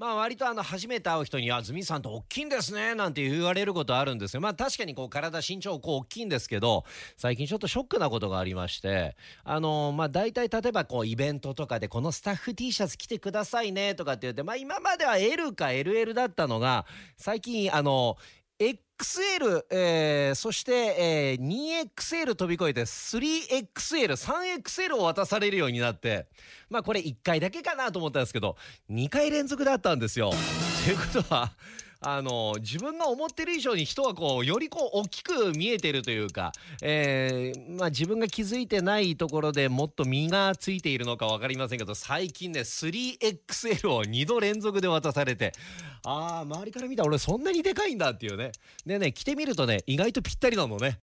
まあ割とあの初めて会う人に「あズミさんって大きいんですね」なんて言われることあるんですよ。まあ確かにこう体身長こう大きいんですけど最近ちょっとショックなことがありましてあのまあ大体例えばこうイベントとかでこのスタッフ T シャツ着てくださいねとかって言ってまあ今までは L か LL だったのが最近あの XL、えーそして、えー 2XL 飛び越えて 3XL、3XL を渡されるようになって、まあこれ1回だけかなと思ったんですけど、2回連続だったんですよ。ということは、あの自分が思ってる以上に人はこうよりこう大きく見えてるというか、えーまあ、自分が気づいてないところでもっと身がついているのか分かりませんけど最近ね 3XL を2度連続で渡されてああ周りから見たら俺そんなにでかいんだっていうね。でね着てみるとね意外とぴったりなのね。